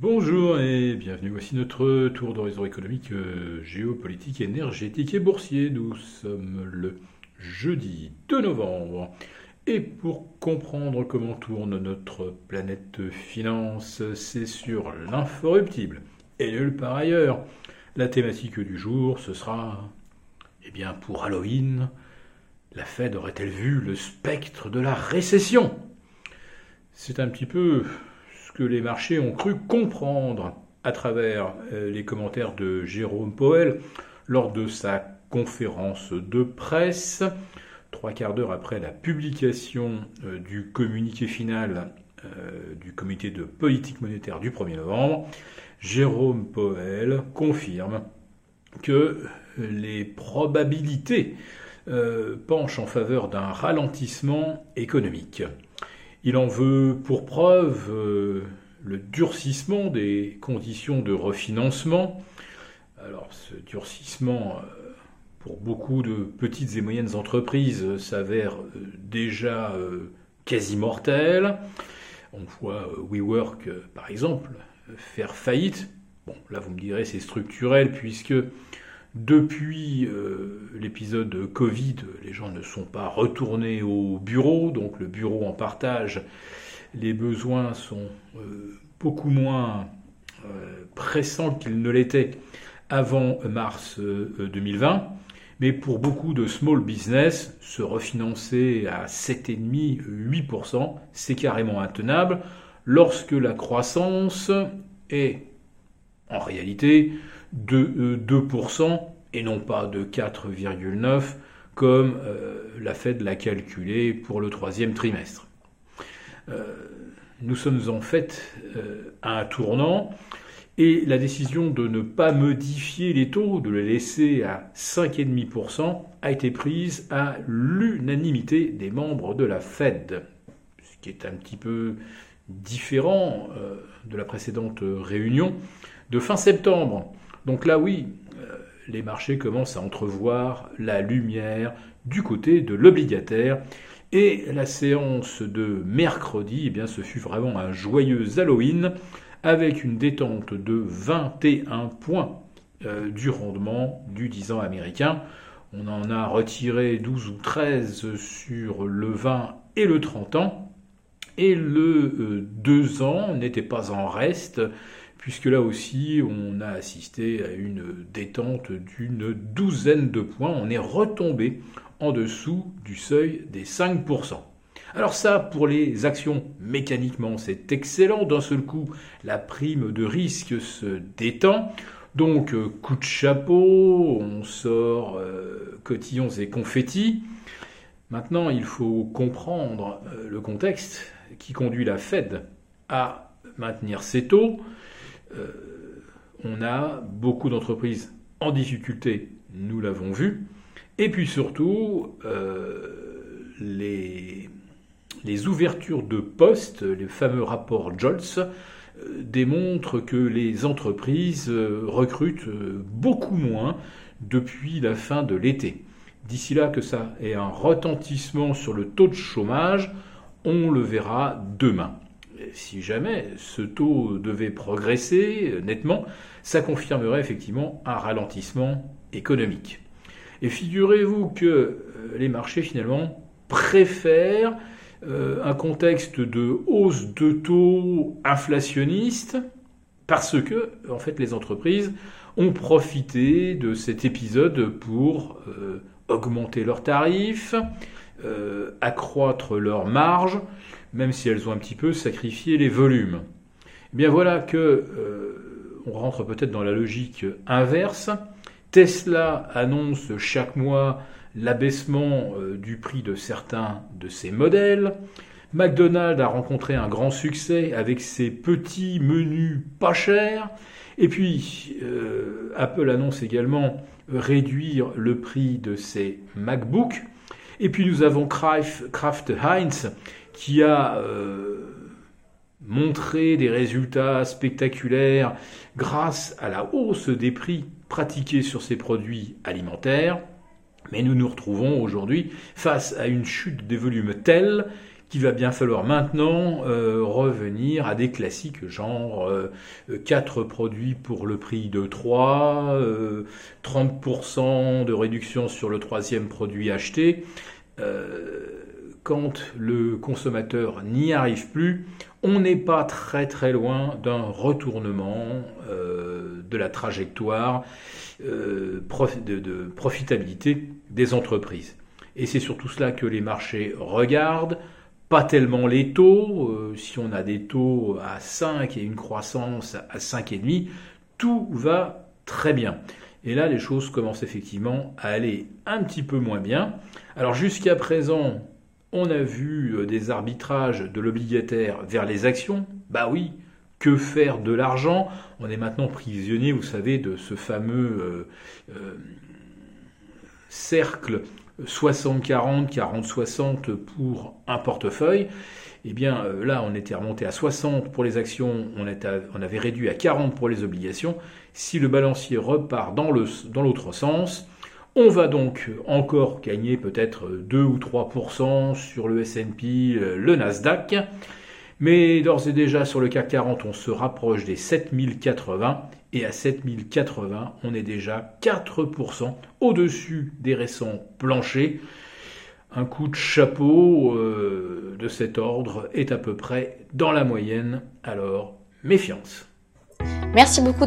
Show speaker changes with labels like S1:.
S1: Bonjour et bienvenue. Voici notre tour d'horizon économique, euh, géopolitique, énergétique et boursier. Nous sommes le jeudi 2 novembre. Et pour comprendre comment tourne notre planète finance, c'est sur l'inforruptible. Et nulle part ailleurs. La thématique du jour, ce sera, eh bien, pour Halloween, la Fed aurait-elle vu le spectre de la récession? C'est un petit peu que les marchés ont cru comprendre à travers euh, les commentaires de Jérôme Powell lors de sa conférence de presse, trois quarts d'heure après la publication euh, du communiqué final euh, du comité de politique monétaire du 1er novembre, Jérôme Powell confirme que les probabilités penchent en faveur d'un ralentissement économique. Il en veut pour preuve euh, le durcissement des conditions de refinancement. Alors ce durcissement, euh, pour beaucoup de petites et moyennes entreprises, s'avère euh, déjà quasi mortel. On voit WeWork, par exemple, faire faillite. Bon, là vous me direz c'est structurel puisque depuis euh, l'épisode Covid, les gens ne sont pas retournés au bureau, donc le bureau en partage, les besoins sont euh, beaucoup moins euh, pressants qu'ils ne l'étaient avant mars 2020. Mais pour beaucoup de small business, se refinancer à 7,5-8%, c'est carrément intenable lorsque la croissance est en réalité de 2% euh, et non pas de 4,9% comme euh, la Fed l'a calculé pour le troisième trimestre. Euh, nous sommes en fait à un tournant et la décision de ne pas modifier les taux, de les laisser à 5,5%, a été prise à l'unanimité des membres de la Fed, ce qui est un petit peu différent de la précédente réunion de fin septembre. Donc là, oui, euh, les marchés commencent à entrevoir la lumière du côté de l'obligataire. Et la séance de mercredi, eh bien, ce fut vraiment un joyeux Halloween avec une détente de 21 points euh, du rendement du 10 ans américain. On en a retiré 12 ou 13 sur le 20 et le 30 ans. Et le 2 euh, ans n'était pas en reste puisque là aussi on a assisté à une détente d'une douzaine de points. On est retombé en dessous du seuil des 5%. Alors ça, pour les actions, mécaniquement, c'est excellent. D'un seul coup, la prime de risque se détend. Donc, euh, coup de chapeau, on sort euh, cotillons et confettis. Maintenant, il faut comprendre le contexte qui conduit la Fed à maintenir ses taux. Euh, on a beaucoup d'entreprises en difficulté, nous l'avons vu, et puis surtout euh, les, ouvertures de postes, les fameux rapports JOLTS, euh, démontrent que les entreprises recrutent beaucoup moins depuis la fin de l'été. D'ici là que ça ait un retentissement sur le taux de chômage, on le verra demain si jamais ce taux devait progresser euh, nettement, ça confirmerait effectivement un ralentissement économique. Et figurez-vous que euh, les marchés finalement préfèrent euh, un contexte de hausse de taux inflationniste parce que en fait les entreprises ont profité de cet épisode pour augmenter leurs tarifs, accroître leurs marges même si elles ont un petit peu sacrifié les volumes. Eh bien voilà que euh, on rentre peut-être dans la logique inverse. Tesla annonce chaque mois l'abaissement euh, du prix de certains de ses modèles. McDonald's a rencontré un grand succès avec ses petits menus pas chers. Et puis, euh, Apple annonce également réduire le prix de ses MacBooks. Et puis nous avons Kraft Heinz qui a euh, montré des résultats spectaculaires grâce à la hausse des prix pratiqués sur ces produits alimentaires. Mais nous nous retrouvons aujourd'hui face à une chute des volumes telle qu'il va bien falloir maintenant revenir à des classiques genre 4 produits pour le prix de 3, 30% de réduction sur le troisième produit acheté quand le consommateur n'y arrive plus, on n'est pas très très loin d'un retournement euh, de la trajectoire euh, de, profitabilité des entreprises. Et c'est surtout cela que les marchés regardent, pas tellement les taux. Euh, si on a des taux à 5 et une croissance à 5,5, tout va très bien. Et là, les choses commencent effectivement à aller un petit peu moins bien. Alors jusqu'à présent, on a vu euh, des arbitrages de l'obligataire vers les actions. Bah oui, que faire de l'argent? On est maintenant prisonnier, vous savez, de ce fameux euh, cercle 60-40, 40-60 pour un portefeuille. Eh bien, là, on était remonté à 60 pour les actions, on, avait réduit à 40 pour les obligations. Si le balancier repart dans l'autre sens, on va donc encore gagner peut-être 2 ou 3% sur le S&P, euh, le Nasdaq, mais d'ores et déjà sur le CAC 40, on se rapproche des 7080 et à 7080, on est déjà 4% au-dessus des récents planchers. Un coup de chapeau euh, de cet ordre est à peu près dans la moyenne, alors méfiance.
S2: Merci beaucoup